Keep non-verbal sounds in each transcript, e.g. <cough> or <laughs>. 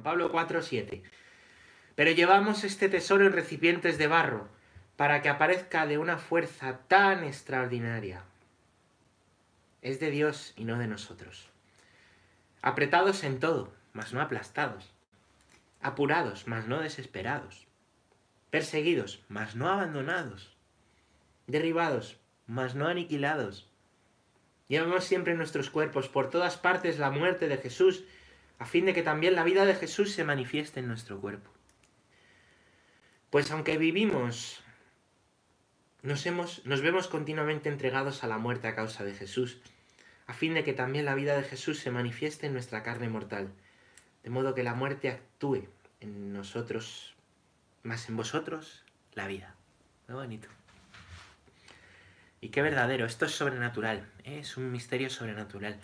San Pablo 4, 7. Pero llevamos este tesoro en recipientes de barro, para que aparezca de una fuerza tan extraordinaria. Es de Dios y no de nosotros. Apretados en todo, mas no aplastados. Apurados, mas no desesperados. Perseguidos, mas no abandonados. Derribados, mas no aniquilados. Llevamos siempre en nuestros cuerpos por todas partes la muerte de Jesús, a fin de que también la vida de Jesús se manifieste en nuestro cuerpo. Pues aunque vivimos, nos, hemos, nos vemos continuamente entregados a la muerte a causa de Jesús, a fin de que también la vida de Jesús se manifieste en nuestra carne mortal, de modo que la muerte actúe en nosotros, más en vosotros, la vida. Muy bonito. Y qué verdadero, esto es sobrenatural, ¿eh? es un misterio sobrenatural.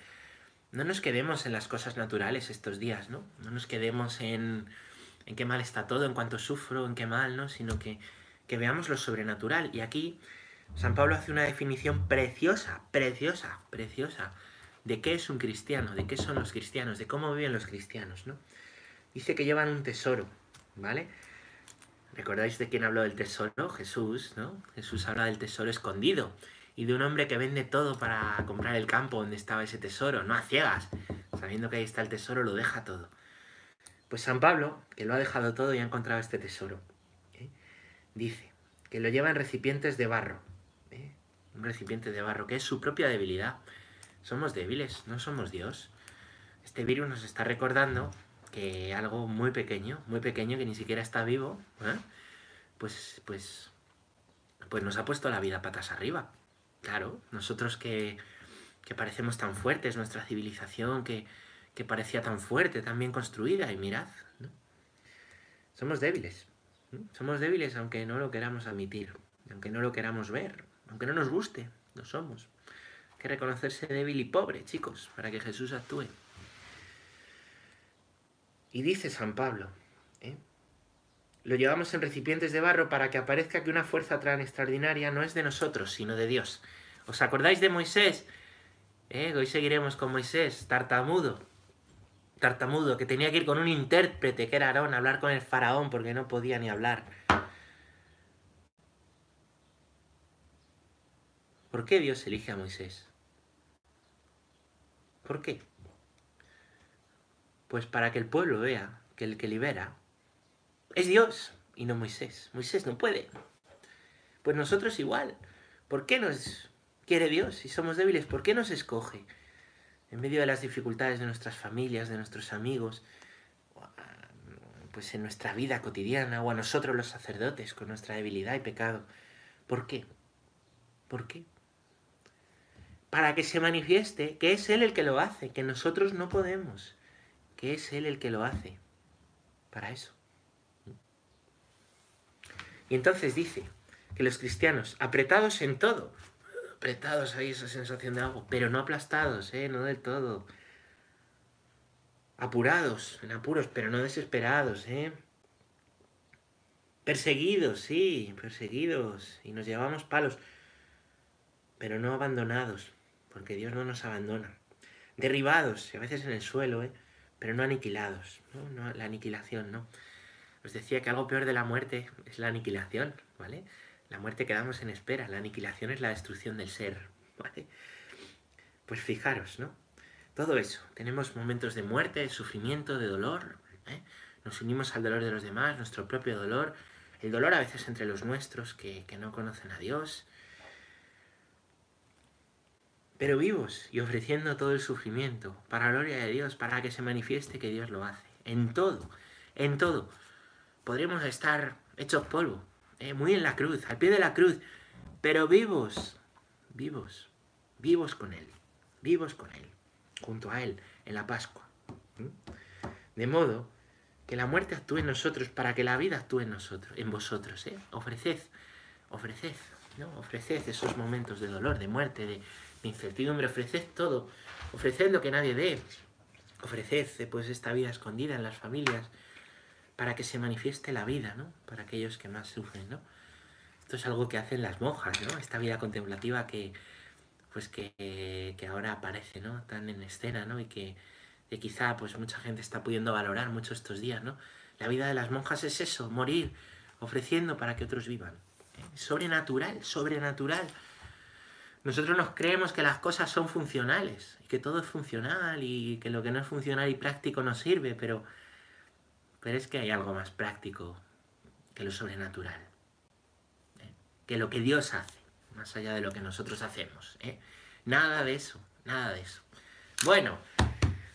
No nos quedemos en las cosas naturales estos días, ¿no? No nos quedemos en, en qué mal está todo, en cuanto sufro, en qué mal, ¿no? Sino que, que veamos lo sobrenatural. Y aquí San Pablo hace una definición preciosa, preciosa, preciosa, de qué es un cristiano, de qué son los cristianos, de cómo viven los cristianos, ¿no? Dice que llevan un tesoro, ¿vale? ¿Recordáis de quién habló del tesoro? Jesús, ¿no? Jesús habla del tesoro escondido y de un hombre que vende todo para comprar el campo donde estaba ese tesoro, no a ciegas, sabiendo que ahí está el tesoro, lo deja todo. Pues San Pablo, que lo ha dejado todo y ha encontrado este tesoro, ¿eh? dice que lo lleva en recipientes de barro, ¿eh? un recipiente de barro, que es su propia debilidad. Somos débiles, no somos Dios. Este virus nos está recordando que algo muy pequeño, muy pequeño, que ni siquiera está vivo, ¿eh? pues, pues, pues nos ha puesto la vida patas arriba. Claro, nosotros que, que parecemos tan fuertes, nuestra civilización que, que parecía tan fuerte, tan bien construida, y mirad, ¿no? somos débiles. Somos débiles aunque no lo queramos admitir, aunque no lo queramos ver, aunque no nos guste, no somos. Hay que reconocerse débil y pobre, chicos, para que Jesús actúe. Y dice San Pablo. Lo llevamos en recipientes de barro para que aparezca que una fuerza tan extraordinaria no es de nosotros, sino de Dios. ¿Os acordáis de Moisés? ¿Eh? Hoy seguiremos con Moisés, tartamudo. Tartamudo, que tenía que ir con un intérprete, que era Aarón, a hablar con el faraón porque no podía ni hablar. ¿Por qué Dios elige a Moisés? ¿Por qué? Pues para que el pueblo vea que el que libera es Dios y no Moisés. Moisés no puede. Pues nosotros igual. ¿Por qué nos quiere Dios si somos débiles? ¿Por qué nos escoge? En medio de las dificultades de nuestras familias, de nuestros amigos, pues en nuestra vida cotidiana o a nosotros los sacerdotes con nuestra debilidad y pecado. ¿Por qué? ¿Por qué? Para que se manifieste que es Él el que lo hace, que nosotros no podemos que es Él el que lo hace. Para eso. Y entonces dice que los cristianos, apretados en todo, apretados ahí esa sensación de algo, pero no aplastados, ¿eh? no del todo. Apurados, en apuros, pero no desesperados, ¿eh? Perseguidos, sí, perseguidos, y nos llevamos palos, pero no abandonados, porque Dios no nos abandona. Derribados, y a veces en el suelo, ¿eh? pero no aniquilados, ¿no? la aniquilación, ¿no? Os decía que algo peor de la muerte es la aniquilación, ¿vale? La muerte quedamos en espera, la aniquilación es la destrucción del ser, <laughs> ¿vale? Pues fijaros, ¿no? Todo eso, tenemos momentos de muerte, de sufrimiento, de dolor, ¿eh? nos unimos al dolor de los demás, nuestro propio dolor, el dolor a veces entre los nuestros que, que no conocen a Dios, pero vivos y ofreciendo todo el sufrimiento para la gloria de Dios, para que se manifieste que Dios lo hace. En todo, en todo. Podríamos estar hechos polvo, eh, muy en la cruz, al pie de la cruz, pero vivos, vivos, vivos con Él, vivos con Él, junto a Él, en la Pascua. De modo que la muerte actúe en nosotros para que la vida actúe en nosotros, en vosotros. ¿eh? Ofreced, ofreced, ¿no? Ofreced esos momentos de dolor, de muerte, de, incertidumbre, ofreced todo, ofreced lo que nadie dé, ofreced pues esta vida escondida en las familias para que se manifieste la vida, ¿no? Para aquellos que más sufren, ¿no? Esto es algo que hacen las monjas, ¿no? Esta vida contemplativa que, pues que, que ahora aparece, ¿no? Tan en escena, ¿no? Y que que quizá pues mucha gente está pudiendo valorar mucho estos días, ¿no? La vida de las monjas es eso, morir ofreciendo para que otros vivan. Sobrenatural, sobrenatural. Nosotros nos creemos que las cosas son funcionales, y que todo es funcional y que lo que no es funcional y práctico no sirve, pero, pero es que hay algo más práctico que lo sobrenatural, ¿eh? que lo que Dios hace, más allá de lo que nosotros hacemos. ¿eh? Nada de eso, nada de eso. Bueno,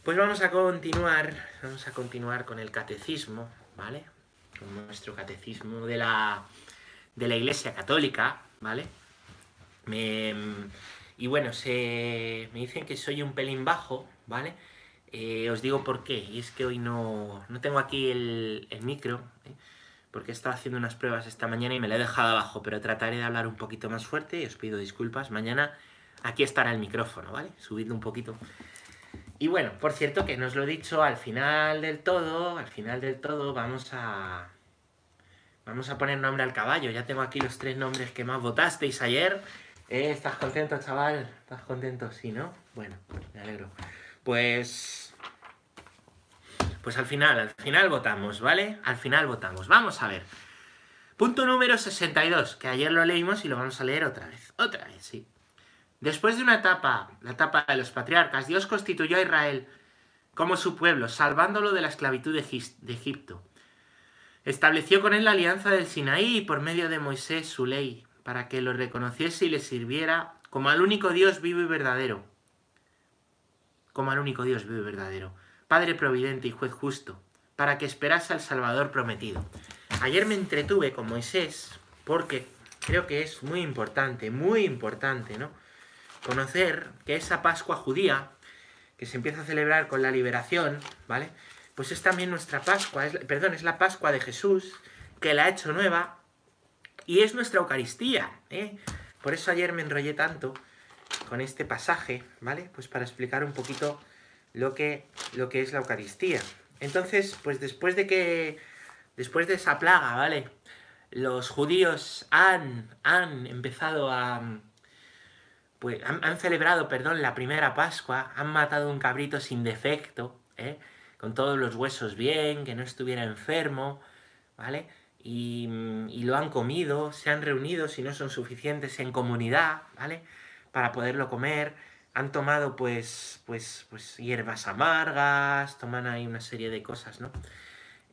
pues vamos a continuar, vamos a continuar con el catecismo, ¿vale? Con nuestro catecismo de la, de la Iglesia Católica, ¿vale? y bueno, se, me dicen que soy un pelín bajo, ¿vale? Eh, os digo por qué, y es que hoy no, no tengo aquí el, el micro, ¿eh? porque he estado haciendo unas pruebas esta mañana y me la he dejado abajo, pero trataré de hablar un poquito más fuerte y os pido disculpas. Mañana aquí estará el micrófono, ¿vale? Subidlo un poquito. Y bueno, por cierto que no os lo he dicho, al final del todo, al final del todo vamos a... Vamos a poner nombre al caballo. Ya tengo aquí los tres nombres que más votasteis ayer. Eh, ¿Estás contento, chaval? ¿Estás contento? Sí, ¿no? Bueno, me alegro. Pues... Pues al final, al final votamos, ¿vale? Al final votamos. Vamos a ver. Punto número 62, que ayer lo leímos y lo vamos a leer otra vez. Otra vez, sí. Después de una etapa, la etapa de los patriarcas, Dios constituyó a Israel como su pueblo, salvándolo de la esclavitud de Egipto. Estableció con él la alianza del Sinaí y por medio de Moisés su ley, para que lo reconociese y le sirviera como al único Dios vivo y verdadero. Como al único Dios vivo verdadero. Padre providente y juez justo, para que esperase al Salvador prometido. Ayer me entretuve con Moisés porque creo que es muy importante, muy importante, ¿no? conocer que esa Pascua judía, que se empieza a celebrar con la liberación, ¿vale? Pues es también nuestra Pascua, perdón, es la Pascua de Jesús, que la ha hecho nueva, y es nuestra Eucaristía, ¿eh? Por eso ayer me enrollé tanto con este pasaje, ¿vale? Pues para explicar un poquito lo que, lo que es la Eucaristía. Entonces, pues después de que, después de esa plaga, ¿vale? Los judíos han, han empezado a, pues han, celebrado, perdón, la primera Pascua, han matado un cabrito sin defecto, ¿eh? con todos los huesos bien, que no estuviera enfermo, ¿vale? Y, lo han comido, se han reunido, si no son suficientes, en comunidad, ¿vale? Para poderlo comer. Han tomado, pues, pues, pues hierbas amargas, toman ahí una serie de cosas, ¿no?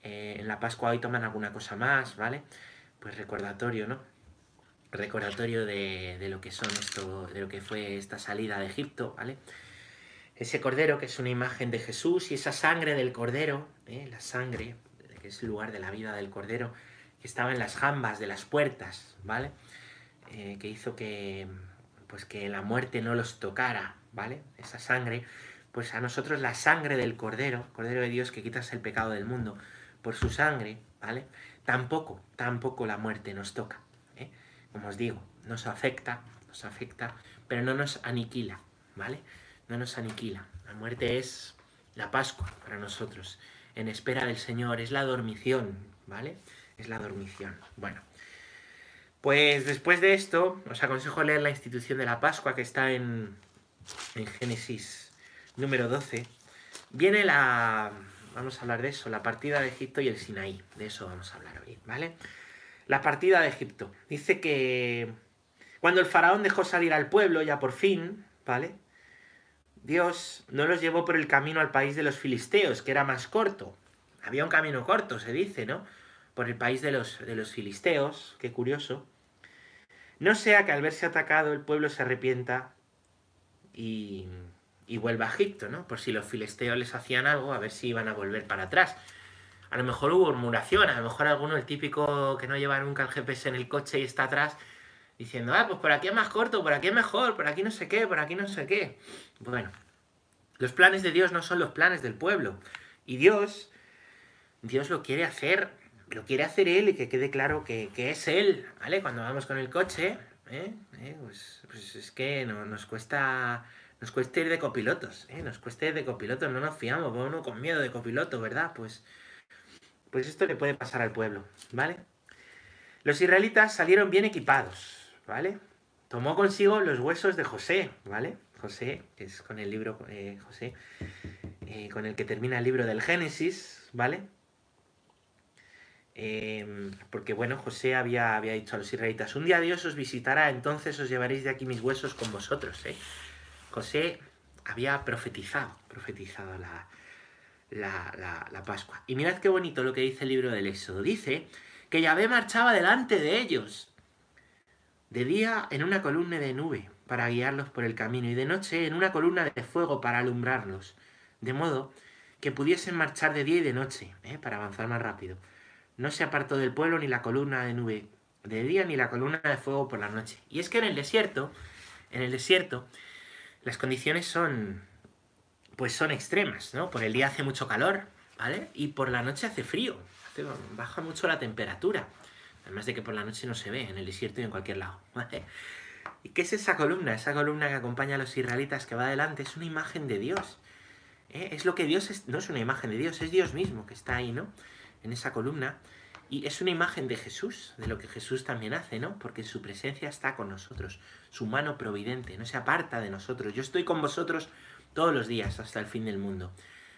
Eh, en la Pascua hoy toman alguna cosa más, ¿vale? Pues recordatorio, ¿no? recordatorio de, lo que son esto, de lo que fue esta salida de Egipto, ¿vale? Ese cordero que es una imagen de Jesús y esa sangre del cordero, ¿eh? la sangre, que es el lugar de la vida del cordero, que estaba en las jambas de las puertas, ¿vale? Eh, que hizo que, pues que la muerte no los tocara, ¿vale? Esa sangre, pues a nosotros la sangre del cordero, cordero de Dios que quitas el pecado del mundo, por su sangre, ¿vale? Tampoco, tampoco la muerte nos toca como os digo, nos afecta, nos afecta, pero no nos aniquila, ¿vale? No nos aniquila. La muerte es la Pascua para nosotros, en espera del Señor, es la dormición, ¿vale? Es la dormición. Bueno, pues después de esto, os aconsejo leer la institución de la Pascua que está en, en Génesis número 12. Viene la, vamos a hablar de eso, la partida de Egipto y el Sinaí. De eso vamos a hablar hoy, ¿vale? la partida de Egipto. Dice que cuando el faraón dejó salir al pueblo, ya por fin, ¿vale? Dios no los llevó por el camino al país de los filisteos, que era más corto. Había un camino corto, se dice, ¿no? Por el país de los, de los filisteos, qué curioso. No sea que al verse atacado el pueblo se arrepienta y, y vuelva a Egipto, ¿no? Por si los filisteos les hacían algo, a ver si iban a volver para atrás. A lo mejor hubo murmuración, a lo mejor alguno, el típico que no lleva nunca el GPS en el coche y está atrás, diciendo, ah, pues por aquí es más corto, por aquí es mejor, por aquí no sé qué, por aquí no sé qué. Bueno, los planes de Dios no son los planes del pueblo. Y Dios, Dios lo quiere hacer, lo quiere hacer Él y que quede claro que, es Él, ¿vale? Cuando vamos con el coche, ¿eh? ¿Eh? Pues, pues, es que no, nos cuesta... Nos cuesta ir de copilotos, ¿eh? Nos cuesta ir de copilotos, no nos fiamos, uno con miedo de copiloto, ¿verdad? Pues pues esto le puede pasar al pueblo, ¿vale? Los israelitas salieron bien equipados, ¿vale? Tomó consigo los huesos de José, ¿vale? José, que es con el libro eh, José, eh, con el que termina el libro del Génesis, ¿vale? Em, porque bueno, José había, había dicho a los israelitas, un día Dios os visitará, entonces os llevaréis de aquí mis huesos con vosotros. ¿eh? José había profetizado, profetizado la, la, la, Pascua. Y mirad qué bonito lo que dice el libro del Éxodo. Dice que Yahvé marchaba delante de ellos, de día en una columna de nube para guiarlos por el camino y de noche en una columna de fuego para alumbrarlos, de modo que pudiesen marchar de día y de noche, ¿eh? para avanzar más rápido. No se apartó del pueblo ni la columna de nube de día ni la columna de fuego por la noche. Y es que en el desierto, en el desierto, las condiciones son, pues son extremas, ¿no? Por el día hace mucho calor, ¿vale? Y por la noche hace frío, baja mucho la temperatura. Además de que por la noche no se ve en el desierto y en cualquier lado. <laughs> ¿Y qué es esa columna? Esa columna que acompaña a los israelitas que va adelante es una imagen de Dios. ¿eh? Es lo que Dios es, no es una imagen de Dios, es Dios mismo que está ahí, ¿no? En esa columna. Y es una imagen de Jesús, de lo que Jesús también hace, ¿no? Porque su presencia está con nosotros, su mano providente, no se aparta de nosotros. Yo estoy con vosotros todos los días hasta el fin del mundo.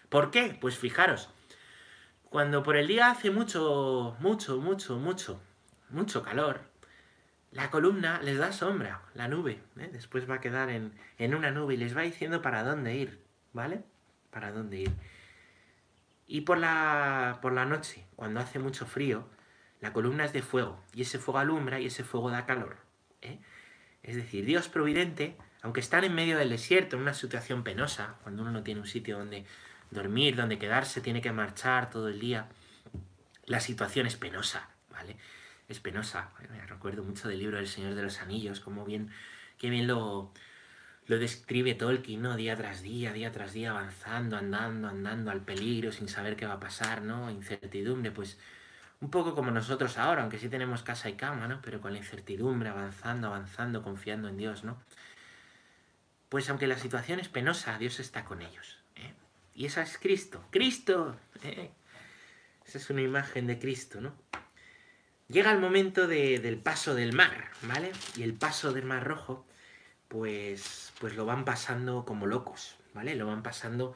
¿Por qué? Pues fijaros, cuando por el día hace mucho, mucho, mucho, mucho, mucho calor, la columna les da sombra, la nube. ¿eh? Después va a quedar en, en una nube y les va diciendo para dónde ir, ¿vale? Para dónde ir. Y por la, por la noche, cuando hace mucho frío, la columna es de fuego y ese fuego alumbra y ese fuego da calor. ¿eh? Es decir, Dios providente, aunque están en medio del desierto, en una situación penosa, cuando uno no tiene un sitio donde dormir, donde quedarse, tiene que marchar todo el día, la situación es penosa, ¿vale? Es penosa. Me recuerdo mucho del libro del Señor de los Anillos, como bien, qué bien lo, lo describe Tolkien, ¿no? Día tras día, día tras día, avanzando, andando, andando al peligro, sin saber qué va a pasar, ¿no? Incertidumbre, pues un poco como nosotros ahora, aunque sí tenemos casa y cama, ¿no? Pero con la incertidumbre, avanzando, avanzando, confiando en Dios, ¿no? Pues aunque la situación es penosa, Dios está con ellos. ¿eh? Y esa es Cristo. ¡Cristo! ¿eh? Esa es una imagen de Cristo, ¿no? Llega el momento del paso del mar, ¿vale? Y el paso del mar rojo pues, pues lo van pasando como locos, ¿vale? Lo van pasando,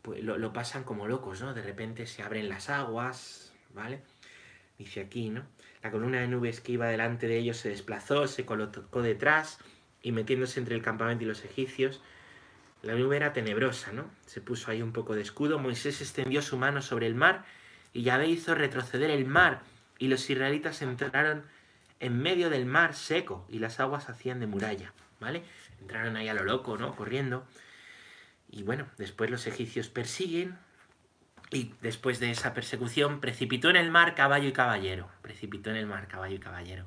pues lo, pasan como locos, ¿no? De repente se abren las aguas, ¿vale? Dice aquí, ¿no? La columna de nubes que iba delante de ellos se desplazó, se colocó detrás y metiéndose entre el campamento y los egipcios. La nube era tenebrosa, ¿no? Se puso ahí un poco de escudo. Moisés extendió su mano sobre el mar y Yahvé hizo retroceder el mar y los israelitas entraron en medio del mar seco y las aguas hacían de muralla. ¿vale? Entraron ahí a lo loco, ¿no? Corriendo. Y bueno, después los egipcios persiguen y después de esa persecución precipitó en el mar caballo y caballero. Precipitó en el mar caballo y caballero.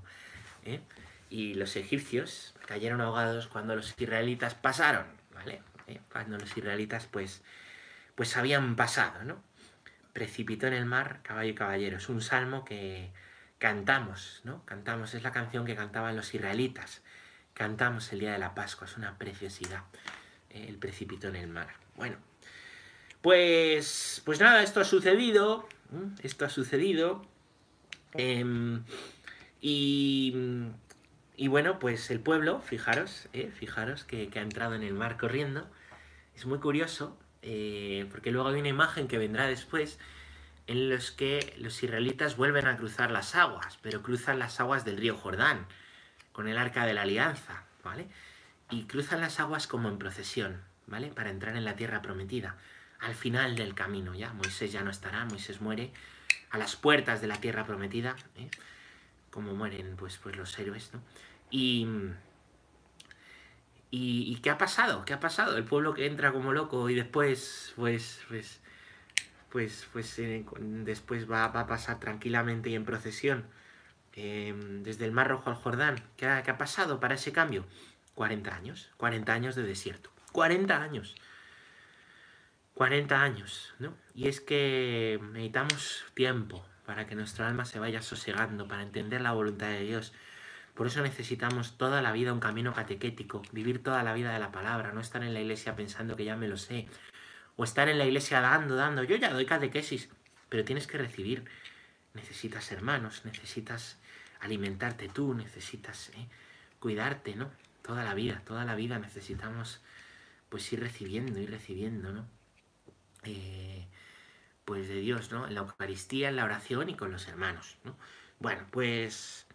¿eh? Y los egipcios cayeron ahogados cuando los israelitas pasaron, ¿vale? ¿Eh? Cuando los israelitas pues, pues habían pasado, ¿no? Precipitó en el mar caballo y caballero. Es un salmo que cantamos, ¿no? Cantamos, es la canción que cantaban los israelitas cantamos el día de la Pascua, es una preciosidad, eh, el precipito en el mar. Bueno, pues, pues nada, esto ha sucedido, esto ha sucedido, em, y, y, bueno, pues el pueblo, fijaros, eh, fijaros que, ha entrado en el mar corriendo, es muy curioso, eh, porque luego hay una imagen que vendrá después, en los que los israelitas vuelven a cruzar las aguas, pero cruzan las aguas del río Jordán con el arca de la alianza, ¿vale? Y cruzan las aguas como en procesión, ¿vale? Para entrar en la tierra prometida. Al final del camino ya, Moisés ya no estará, Moisés muere a las puertas de la tierra prometida, ¿eh? como mueren pues, pues los héroes, ¿no? Y, y, qué ha pasado? ¿Qué ha pasado? El pueblo que entra como loco y después, pues, pues, pues, pues eh, después va, va, a pasar tranquilamente y en procesión Em, desde el Mar Rojo al Jordán. ¿Qué ha, ha pasado para ese cambio? 40 años, 40 años de desierto. 40 años. 40 años, ¿no? Y es que necesitamos tiempo para que nuestra alma se vaya sosegando, para entender la voluntad de Dios. Por eso necesitamos toda la vida un camino catequético, vivir toda la vida de la palabra, no estar en la iglesia pensando que ya me lo sé, o estar en la iglesia dando, dando. Yo ya doy catequesis, pero tienes que recibir. Necesitas hermanos, necesitas alimentarte tú, necesitas ¿eh? cuidarte, ¿no? Toda la vida, toda la vida necesitamos pues ir recibiendo, ir recibiendo, ¿no? eh, pues de Dios, ¿no? En la Eucaristía, en la oración y con los hermanos, ¿no? Bueno, pues,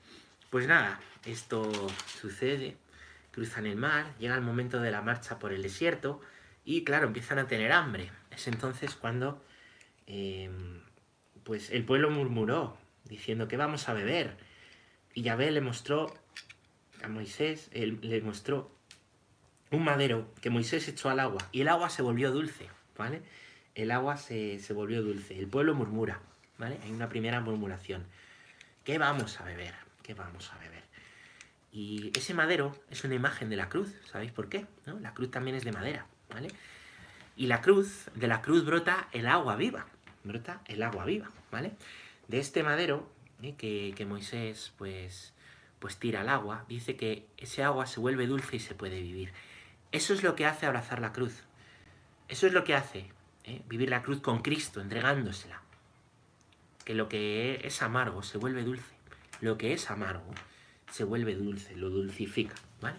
pues nada, esto sucede, cruzan el mar, llega el momento de la marcha por el desierto y claro, empiezan a tener hambre. Es entonces cuando em, pues el pueblo murmuró, diciendo que vamos a beber. Y Yahvé le mostró a Moisés, él, le mostró un madero que Moisés echó al agua y el agua se volvió dulce, ¿vale? El agua se, se volvió dulce, el pueblo murmura, ¿vale? Hay una primera murmuración. ¿Qué vamos a beber? ¿Qué vamos a beber? Y ese madero es una imagen de la cruz, ¿sabéis por qué? ¿No? La cruz también es de madera, ¿vale? Y la cruz, de la cruz brota el agua viva, brota el agua viva, ¿vale? De este madero ¿eh? que, que, Moisés pues, pues tira al agua, dice que ese agua se vuelve dulce y se puede vivir. Eso es lo que hace abrazar la cruz. Eso es lo que hace ¿eh? vivir la cruz con Cristo, entregándosela. Que lo que es amargo se vuelve dulce. Lo que es amargo se vuelve dulce, lo dulcifica, ¿vale?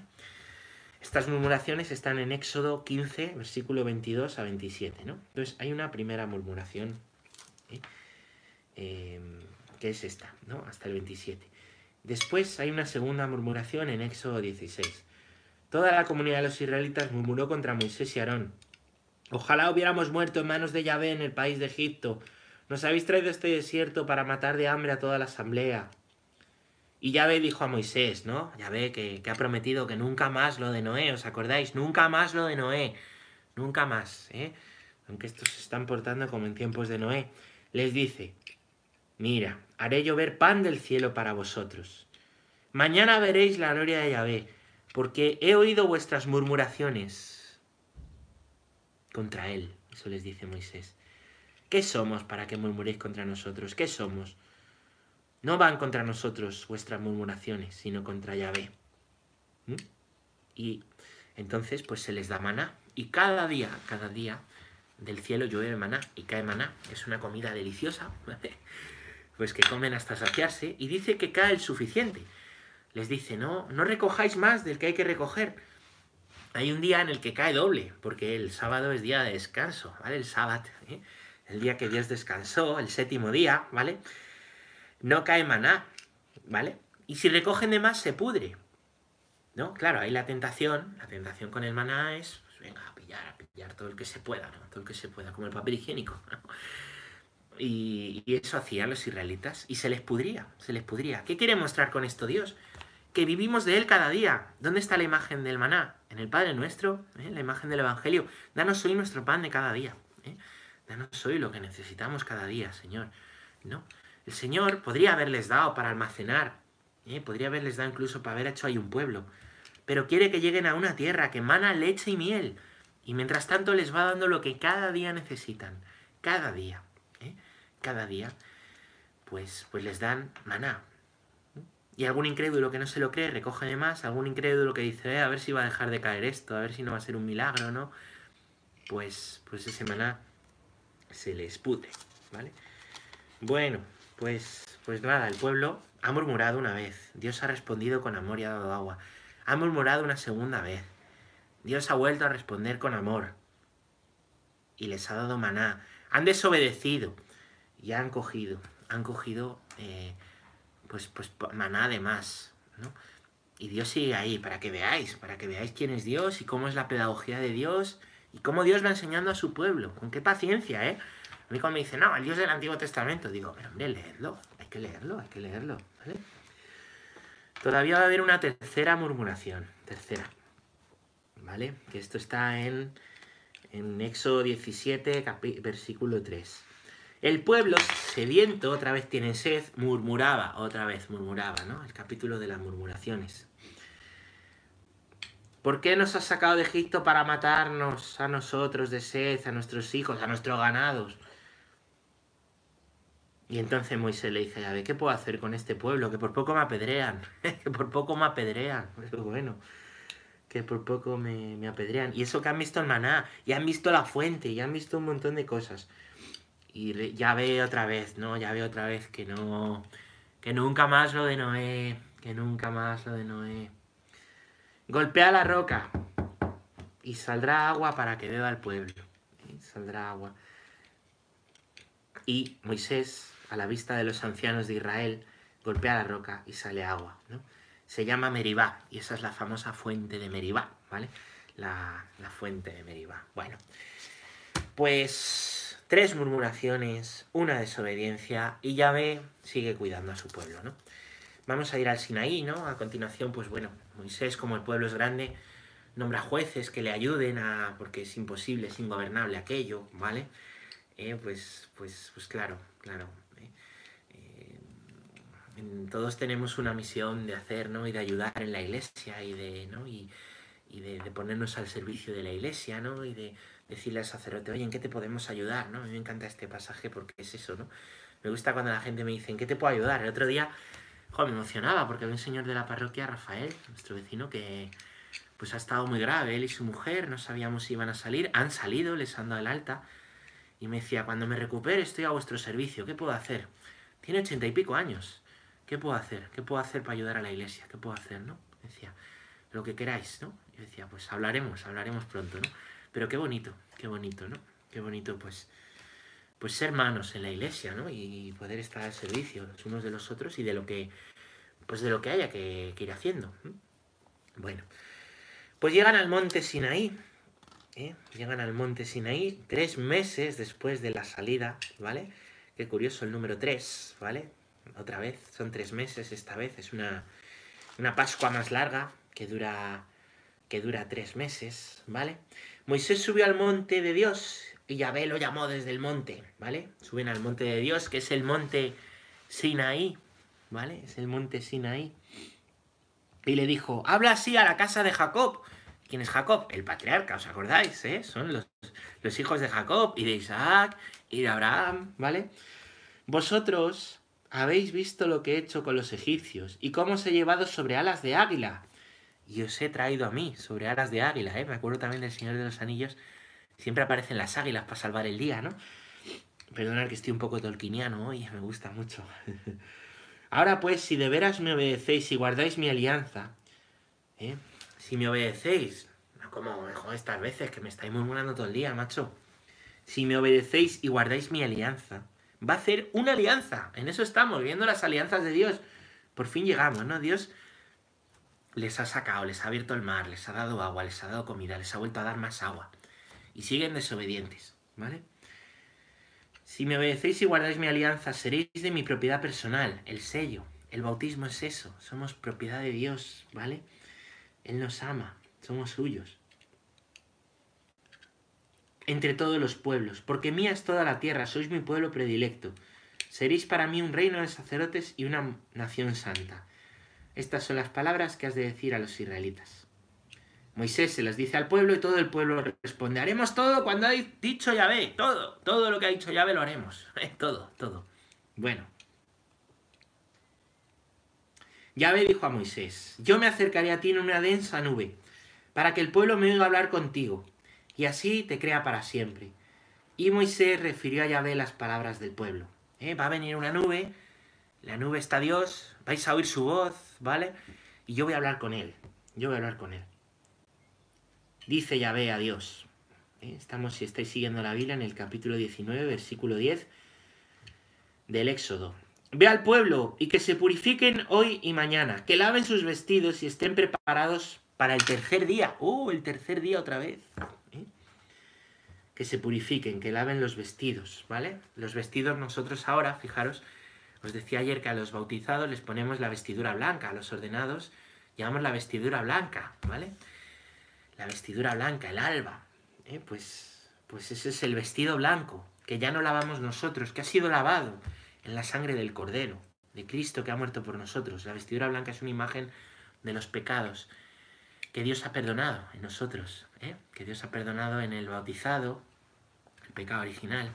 Estas murmuraciones están en Éxodo 15, versículo 22 a 27, ¿no? Entonces hay una primera murmuración, ¿eh? Eh, que es esta, ¿no? Hasta el 27. Después hay una segunda murmuración en Éxodo 16. Toda la comunidad de los israelitas murmuró contra Moisés y Aarón. Ojalá hubiéramos muerto en manos de Yahvé en el país de Egipto. Nos habéis traído este desierto para matar de hambre a toda la asamblea. Y Yahvé dijo a Moisés, ¿no? Yahvé que, que ha prometido que nunca más lo de Noé, ¿os acordáis? Nunca más lo de Noé. Nunca más, ¿eh? Aunque estos se están portando como en tiempos de Noé. Les dice, mira, haré llover pan del cielo para vosotros. Mañana veréis la gloria de Yahvé, porque he oído vuestras murmuraciones contra él. Eso les dice Moisés. ¿Qué somos para que murmuréis contra nosotros? ¿Qué somos? No van contra nosotros vuestras murmuraciones, sino contra Yahvé. ¿Mm? Y entonces pues se les da maná. Y cada día, cada día del cielo llueve maná y cae maná. Es una comida deliciosa, <laughs> pues que comen hasta saciarse. Y dice que cae el suficiente. Les dice, no, no recojáis más del que hay que recoger. Hay un día en el que cae doble, porque el sábado es día de descanso, ¿vale? El sábado, ¿eh? el día que Dios descansó, el séptimo día, ¿vale? No cae maná, ¿vale? Y si recogen de más, se pudre. ¿No? Claro, ahí la tentación, la tentación con el maná es, pues venga, a pillar, a pillar todo el que se pueda, ¿no? Todo el que se pueda, como el papel higiénico. Y, eso hacían los israelitas y se les pudría, se les pudría. ¿Qué quiere mostrar con esto Dios? Que vivimos de Él cada día. ¿Dónde está la imagen del maná? En el Padre Nuestro, ¿eh? la imagen del Evangelio. Danos hoy nuestro pan de cada día. ¿eh? Danos hoy lo que necesitamos cada día, Señor. ¿No? El Señor podría haberles dado para almacenar, ¿eh? podría haberles dado incluso para haber hecho ahí un pueblo, pero quiere que lleguen a una tierra que emana leche y miel, y mientras tanto les va dando lo que cada día necesitan, cada día, ¿eh? cada día, pues, pues les dan maná. Y algún incrédulo que no se lo cree recoge de más, algún incrédulo que dice, eh, a ver si va a dejar de caer esto, a ver si no va a ser un milagro, ¿no? Pues, pues ese maná se les pute, ¿vale? Bueno, pues, pues nada, el pueblo ha murmurado una vez. Dios ha respondido con amor y ha dado agua. Ha murmurado una segunda vez. Dios ha vuelto a responder con amor. Y les ha dado maná. Han desobedecido. Y han cogido. Han cogido eh, pues, pues maná de más. ¿no? Y Dios sigue ahí para que veáis, para que veáis quién es Dios y cómo es la pedagogía de Dios y cómo Dios va enseñando a su pueblo. Con qué paciencia, ¿eh? A mí cuando me dicen, no, el Dios del Antiguo Testamento, digo, pero hombre, leedlo, hay que leerlo, hay que leerlo, ¿vale? Todavía va a haber una tercera murmuración, tercera, ¿vale? Que esto está en, en Éxodo 17, versículo 3. El pueblo, sediento, otra vez tiene sed, murmuraba, otra vez murmuraba, ¿no? El capítulo de las murmuraciones. ¿Por qué nos has sacado de Egipto para matarnos a nosotros de sed, a nuestros hijos, a nuestros ganados? Y entonces Moisés le dice a ¿qué puedo hacer con este pueblo? Que por poco me apedrean, <laughs> que por poco me apedrean. <laughs> Pero bueno, que por poco me, me, apedrean. Y eso que han visto el maná, y han visto la fuente, y han visto un montón de cosas. Y ya ve otra vez, ¿no? Ya ve otra vez que no... Que nunca más lo de Noé, que nunca más lo de Noé. Golpea la roca y saldrá agua para que beba el pueblo. ¿eh? Saldrá agua Y Moisés, a la vista de los ancianos de Israel, golpea la roca y sale agua, ¿no? Se llama Meribá, y esa es la famosa fuente de Meribá, ¿vale? La, la fuente de Meribá. Bueno, pues tres murmuraciones, una desobediencia, y Yahvé sigue cuidando a su pueblo, ¿no? Vamos a ir al Sinaí, ¿no? A continuación, pues bueno, Moisés, como el pueblo es grande, nombra jueces que le ayuden a. porque es imposible, es ingobernable aquello, ¿vale? Eh, pues, pues, pues claro, claro. Todos tenemos una misión de hacer, ¿no? Y de ayudar en la iglesia y de, ¿no? Y, de, ponernos al servicio de la iglesia, ¿no? Y de decirle al sacerdote, oye, ¿en qué te podemos ayudar? ¿no? A mí me encanta este pasaje porque es eso, ¿no? Me gusta cuando la gente me dice, ¿en qué te puedo ayudar? El otro día, joder, me emocionaba porque había un señor de la parroquia, Rafael, nuestro vecino, que pues ha estado muy grave, él y su mujer, no sabíamos si iban a salir, han salido, les han dado el alta, y me decía, cuando me recupere estoy a vuestro servicio, ¿qué puedo hacer? Tiene ochenta y pico años, ¿qué puedo hacer? ¿Qué puedo hacer para ayudar a la iglesia? ¿Qué puedo hacer, no? decía, lo que queráis, ¿no? Yo decía, pues hablaremos, hablaremos pronto, ¿no? Pero qué bonito, qué bonito, ¿no? Qué bonito, pues, pues ser manos en la iglesia, ¿no? Y poder estar al servicio los unos de los otros y de lo que, pues de lo que haya que, ir haciendo. Bueno, pues llegan al monte Sinaí, ¿eh? llegan al monte Sinaí tres meses después de la salida, ¿vale? Qué curioso el número tres, ¿vale? Otra vez, son tres meses esta vez, es una, una Pascua más larga que dura, que dura tres meses, ¿vale? Moisés subió al monte de Dios y Yahvé lo llamó desde el monte, ¿vale? Suben al monte de Dios, que es el monte Sinaí, ¿vale? Es el monte Sinaí. Y le dijo, habla así a la casa de Jacob. ¿Quién es Jacob? El patriarca, ¿os acordáis? Eh? Son los, los hijos de Jacob y de Isaac y de Abraham, ¿vale? Vosotros habéis visto lo que he hecho con los egipcios y cómo os he llevado sobre alas de águila y os he traído a mí sobre alas de águila, ¿eh? Me acuerdo también del Señor de los Anillos, siempre aparecen las águilas para salvar el día, ¿no? Perdonad que estoy un poco tolkiniano hoy, me gusta mucho. <laughs> Ahora pues, si de veras me obedecéis y guardáis mi alianza, ¿eh? si me obedecéis, no como estas veces que me estáis murmurando todo el día, macho, si me obedecéis y guardáis mi alianza, va a hacer una alianza, en eso estamos, viendo las alianzas de Dios, por fin llegamos, ¿no? Dios les ha sacado, les ha abierto el mar, les ha dado agua, les ha dado comida, les ha vuelto a dar más agua, y siguen desobedientes, ¿vale? Si me obedecéis y guardáis mi alianza, seréis de mi propiedad personal, el sello. El bautismo es eso, somos propiedad de Dios, ¿vale? Él nos ama, somos suyos. Entre todos los pueblos, porque mía es toda la tierra, sois mi pueblo predilecto. Seréis para mí un reino de sacerdotes y una nación santa. Estas son las palabras que has de decir a los israelitas. Moisés se las dice al pueblo y todo el pueblo responde, haremos todo cuando ha dicho Yahvé, todo, todo lo que ha dicho Yahvé lo haremos, <laughs> todo, todo. Bueno. Yahvé dijo a Moisés, yo me acercaré a ti en una densa nube, para que el pueblo me oiga hablar contigo, y así te crea para siempre. Y Moisés refirió a Yahvé las palabras del pueblo. ¿Eh? Va a venir una nube, la nube está Dios, vais a oír su voz, ¿vale? Y yo voy a hablar con él, yo voy a hablar con él. Dice Yahvé a Dios. ¿eh? Estamos, si estáis siguiendo la Biblia, en el capítulo 19, versículo 10 del Éxodo. Ve al pueblo y que se purifiquen hoy y mañana, que laven sus vestidos y estén preparados para el tercer día. ¡Uh, el tercer día otra vez! Que se purifiquen, que laven los vestidos, ¿vale? Los vestidos nosotros ahora, fijaros, os decía ayer que a los bautizados les ponemos la vestidura blanca, a los ordenados llamamos la vestidura blanca, ¿vale? la vestidura blanca, el alba. ¿eh? Pues, pues ese es el vestido blanco, que ya no lavamos nosotros, que ha sido lavado en la sangre del Cordero, de Cristo que ha muerto por nosotros. La vestidura blanca es una imagen de los pecados que Dios ha perdonado en nosotros, ¿eh? que Dios ha perdonado en el bautizado, pecado original,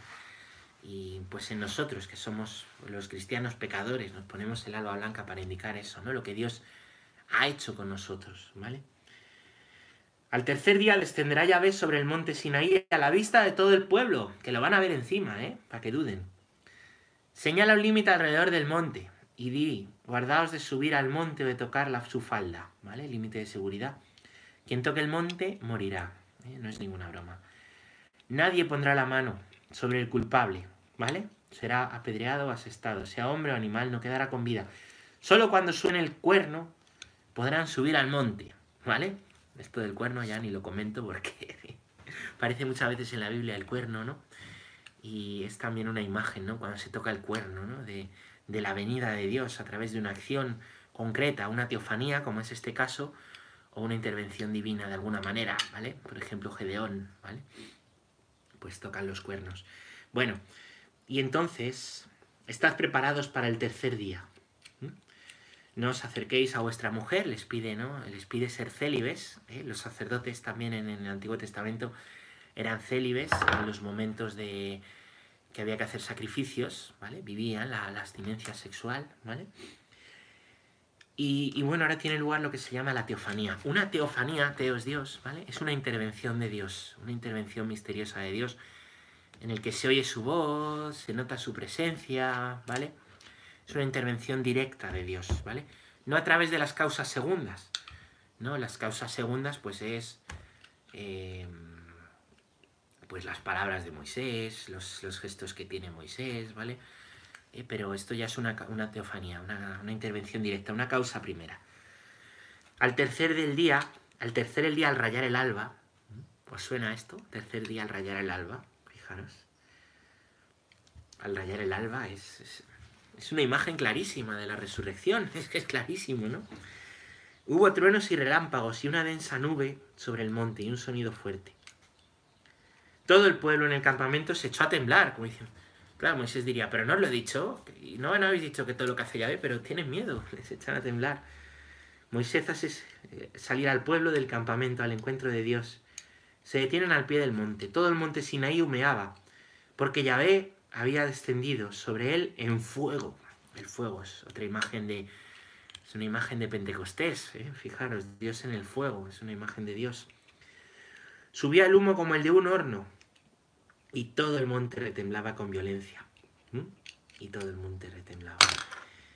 y pues en nosotros, que somos los cristianos pecadores, nos ponemos el alba blanca para indicar eso, ¿no? Lo que Dios ha hecho con nosotros, ¿vale? Al tercer día descenderá Yahvé sobre el monte Sinaí a la vista de todo el pueblo, que lo van a ver encima, ¿eh? Para que duden. Señala un límite alrededor del monte y di, guardaos de subir al monte o de tocar la, su falda, ¿vale? Límite de seguridad. Quien toque el monte morirá, ¿eh? no es ninguna broma. Nadie pondrá la mano sobre el culpable, ¿vale? será apedreado o asestado, sea hombre o animal, no quedará con vida. Solo cuando suene el cuerno podrán subir al monte, ¿vale? Esto del cuerno ya ni lo comento porque <laughs> parece muchas veces en la Biblia el cuerno, ¿no? Y es también una imagen, ¿no? Cuando se toca el cuerno, ¿no? De, de la venida de Dios a través de una acción concreta, una teofanía, como es este caso, o una intervención divina de alguna manera, ¿vale? Por ejemplo, Gedeón, ¿vale? Pues tocan los cuernos. Bueno, y entonces, estad preparados para el tercer día. No os acerquéis a vuestra mujer, les pide, ¿no? Les pide ser célibes. ¿eh? Los sacerdotes también en el Antiguo Testamento eran célibes en los momentos de que había que hacer sacrificios, ¿vale? Vivían la, la abstinencia sexual, ¿vale? Y, bueno, ahora tiene lugar lo que se llama la teofanía. Una teofanía, teo es Dios, ¿vale? Es una intervención de Dios, una intervención misteriosa de Dios, en el que se oye su voz, se nota su presencia, ¿vale? Es una intervención directa de Dios, ¿vale? No a través de las causas segundas, ¿no? Las causas segundas, pues es... Eh, pues las palabras de Moisés, los, los gestos que tiene Moisés, ¿vale? Eh, pero esto ya es una, teofanía, una, intervención directa, una causa primera. Al tercer del día, al tercer el día al rayar el alba, pues suena esto, tercer día al rayar el alba, fijaros. Al rayar el alba es, es, una imagen clarísima de la resurrección, <laughs> es que es clarísimo, ¿no? Hubo truenos y relámpagos y una densa nube sobre el monte y un sonido fuerte. Todo el pueblo en el campamento se echó a temblar, como diciendo, Claro, Moisés diría, pero no os lo he dicho, y no, no habéis dicho que todo lo que hace Yahvé, pero tienen miedo, <laughs> les echan a temblar. Moisés hace eh, salir al pueblo del campamento al encuentro de Dios. Se detienen al pie del monte. Todo el monte Sinaí humeaba, porque Yahvé había descendido sobre él en fuego. El fuego es otra imagen de... Es una imagen de Pentecostés, ¿eh? fijaros, Dios en el fuego, es una imagen de Dios. Subía el humo como el de un horno, y todo el monte retemblaba con violencia. Y todo el monte retemblaba.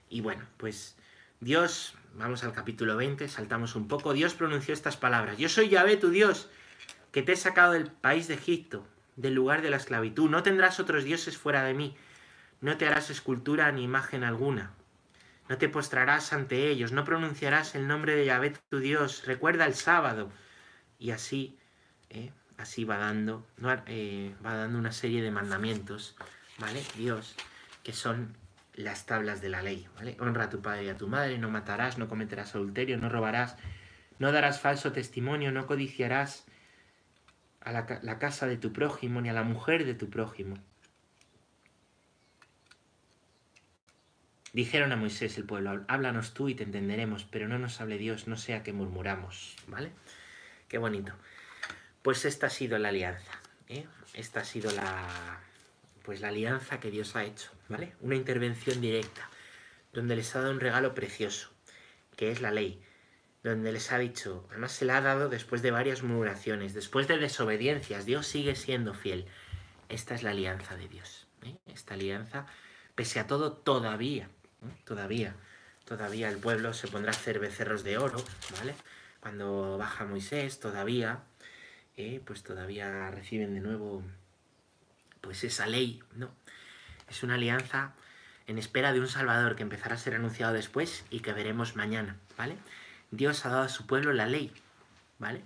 Y bueno, pues Dios, vamos al capítulo 20, saltamos un poco. Dios pronunció estas palabras. Yo soy Yahvé, tu Dios, que te he sacado del país de Egipto, del lugar de la esclavitud. No tendrás otros dioses fuera de mí. No te harás escultura ni imagen alguna. No te postrarás ante ellos. No pronunciarás el nombre de Yahvé, tu Dios. Recuerda el sábado. Y así, ¿eh? Así va dando, eh, va dando una serie de mandamientos, ¿vale? Dios, que son las tablas de la ley, ¿vale? Honra a tu padre y a tu madre, no matarás, no cometerás adulterio, no robarás, no darás falso testimonio, no codiciarás a la, la casa de tu prójimo ni a la mujer de tu prójimo. Dijeron a Moisés el pueblo, háblanos tú y te entenderemos, pero no nos hable Dios, no sea que murmuramos, ¿vale? Qué bonito. Pues esta ha sido la alianza. ¿eh? Esta ha sido la, pues la alianza que Dios ha hecho, ¿vale? Una intervención directa, donde les ha dado un regalo precioso, que es la ley, donde les ha dicho, además se la ha dado después de varias murmuraciones, después de desobediencias, Dios sigue siendo fiel. Esta es la alianza de Dios. ¿eh? Esta alianza, pese a todo, todavía, ¿eh? todavía, todavía el pueblo se pondrá a hacer becerros de oro, ¿vale? Cuando baja Moisés, todavía pues todavía reciben de nuevo pues esa ley, ¿no? Es una alianza en espera de un Salvador que empezará a ser anunciado después y que veremos mañana, ¿vale? Dios ha dado a su pueblo la ley, ¿vale?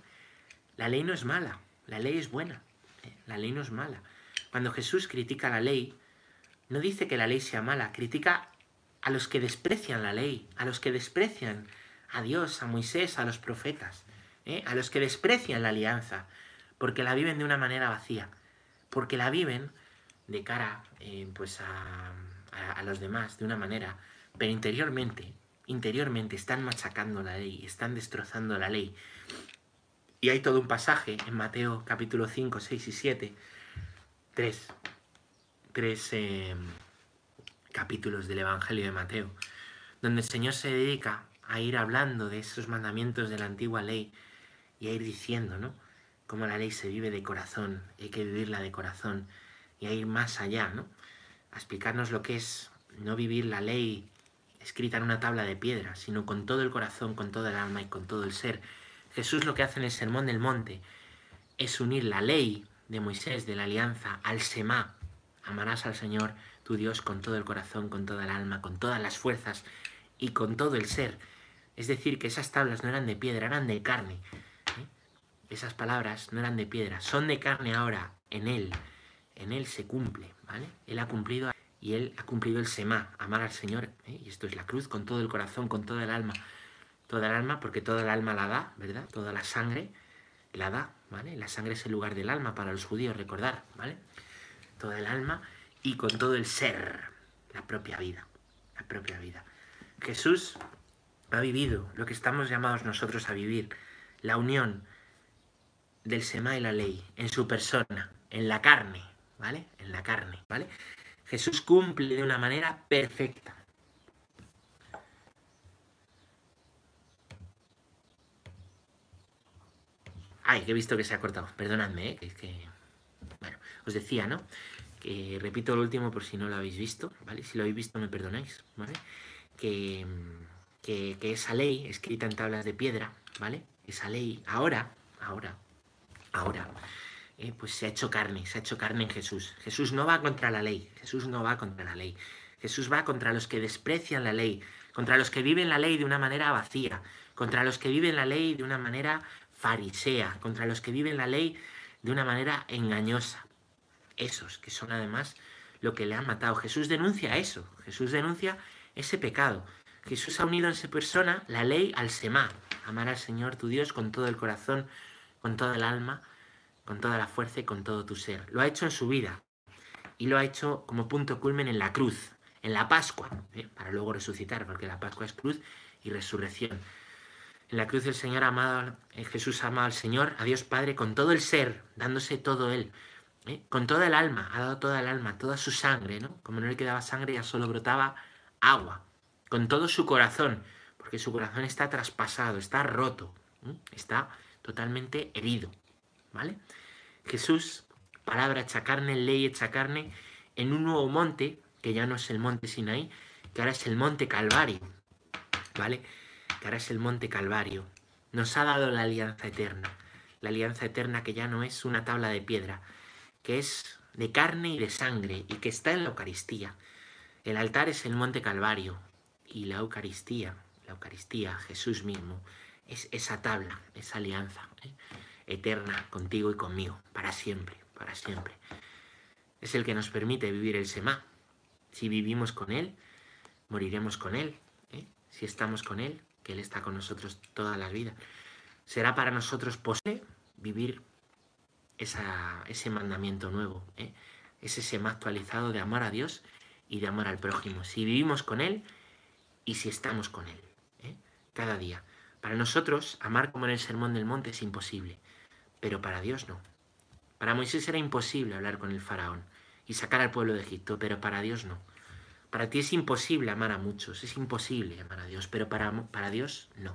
La ley no es mala, la ley es buena, ¿eh? la ley no es mala. Cuando Jesús critica la ley, no dice que la ley sea mala, critica a los que desprecian la ley, a los que desprecian a Dios, a Moisés, a los profetas, ¿eh? a los que desprecian la alianza, porque la viven de una manera vacía, porque la viven de cara eh, pues a, a, los demás de una manera, pero interiormente, interiormente están machacando la ley, están destrozando la ley. Y hay todo un pasaje en Mateo capítulo 5, 6 y 7, tres, tres eh, capítulos del Evangelio de Mateo, donde el Señor se dedica a ir hablando de esos mandamientos de la antigua ley y a ir diciendo, ¿no? Cómo la ley se vive de corazón, hay que vivirla de corazón y a ir más allá, ¿no? A explicarnos lo que es no vivir la ley escrita en una tabla de piedra, sino con todo el corazón, con toda el alma y con todo el ser. Jesús lo que hace en el Sermón del Monte es unir la ley de Moisés, de la alianza, al Semá. Amarás al Señor tu Dios con todo el corazón, con toda el alma, con todas las fuerzas y con todo el ser. Es decir, que esas tablas no eran de piedra, eran de carne. Esas palabras no eran de piedra, son de carne ahora, en Él. En Él se cumple, ¿vale? Él ha cumplido y Él ha cumplido el Semá, amar al Señor. ¿eh? Y esto es la cruz con todo el corazón, con toda el alma. Toda el alma, porque toda el alma la da, ¿verdad? Toda la sangre la da, ¿vale? La sangre es el lugar del alma para los judíos, recordar, ¿vale? Toda el alma y con todo el ser, la propia vida, la propia vida. Jesús ha vivido lo que estamos llamados nosotros a vivir, la unión del Sema y la ley en su persona, en la carne, ¿vale? En la carne, ¿vale? Jesús cumple de una manera perfecta. Ay, que he visto que se ha cortado. Perdonadme, ¿eh? es que... Bueno, os decía, ¿no? repito lo último por si no lo habéis visto, ¿vale? Si lo habéis visto me perdonáis, ¿vale? Que, que, esa ley escrita en tablas de piedra, ¿vale? Esa ley, ahora, ahora, ahora, eh, pues se ha hecho carne, se ha hecho carne en Jesús. Jesús no va contra la ley, Jesús no va contra la ley. Jesús va contra los que desprecian la ley, contra los que viven la ley de una manera vacía, contra los que viven la ley de una manera farisea, contra los que viven la ley de una manera engañosa esos, que son además lo que le han matado. Jesús denuncia eso, Jesús denuncia ese pecado. Jesús ha unido en su persona la ley al Semá, amar al Señor tu Dios con todo el corazón, con toda el alma, con toda la fuerza y con todo tu ser. Lo ha hecho en su vida y lo ha hecho como punto culmen en la cruz, en la Pascua, ¿eh? para luego resucitar, porque la Pascua es cruz y resurrección. En la cruz el Señor amado, eh, Jesús ama al Señor, a Dios Padre, con todo el ser, dándose todo Él, ¿eh? con toda el alma, ha dado toda el alma, toda su sangre, ¿no? Como no le quedaba sangre, ya solo brotaba agua, con todo su corazón, porque su corazón está traspasado, está roto, está totalmente herido, ¿vale? Jesús, palabra hecha carne, ley hecha carne, en un nuevo monte, que ya no es el monte Sinaí, que ahora es el monte Calvario, ¿vale? Que ahora es el monte Calvario. Nos ha dado la alianza eterna, la alianza eterna que ya no es una tabla de piedra, que es de carne y de sangre y que está en la Eucaristía. El altar es el monte Calvario y la Eucaristía, la Eucaristía, Jesús mismo, es esa tabla, esa alianza ¿eh? eterna contigo y conmigo, para siempre, para siempre. Es el que nos permite vivir el Semá. Si vivimos con Él, moriremos con Él. ¿eh? Si estamos con Él, que Él está con nosotros toda la vida. Será para nosotros posible vivir ese mandamiento nuevo, ¿eh? es ese más actualizado de amar a Dios y de amar al prójimo. Si vivimos con Él y si estamos con Él, cada día. Para nosotros, amar como en el Sermón del Monte es imposible, pero para Dios no. Para Moisés era imposible hablar con el faraón y sacar al pueblo de Egipto, pero para Dios no. Para ti es imposible amar a muchos, es imposible amar a Dios, pero para, para Dios no.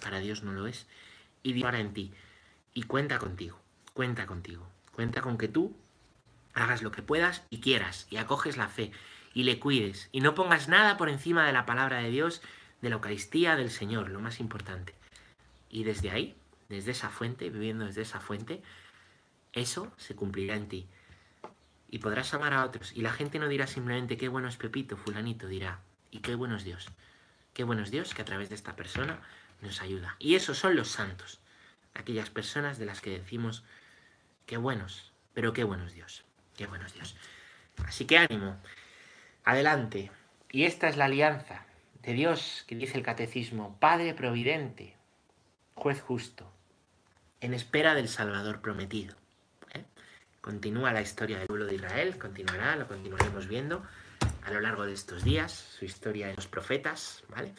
Para Dios no lo es. Y Dios en ti y cuenta contigo cuenta contigo. Cuenta con que tú hagas lo que puedas y quieras y acoges la fe y le cuides y no pongas nada por encima de la palabra de Dios, de la Eucaristía del Señor, lo más importante. Y desde ahí, desde esa fuente, viviendo desde esa fuente, eso se cumplirá en ti. Y podrás amar a otros. Y la gente no dirá simplemente qué bueno es Pepito, fulanito, dirá, y qué bueno es Dios. Qué bueno es Dios que a través de esta persona nos ayuda. Y esos son los santos, aquellas personas de las que decimos Qué buenos, pero qué buenos Dios, qué buenos Dios. Así que ánimo, adelante. Y esta es la alianza de Dios que dice el catecismo, Padre Providente, juez justo, en espera del Salvador prometido. ¿eh? Continúa la historia del pueblo de Israel, continuará, lo continuaremos viendo a lo largo de estos días, su historia en los profetas, ¿vale?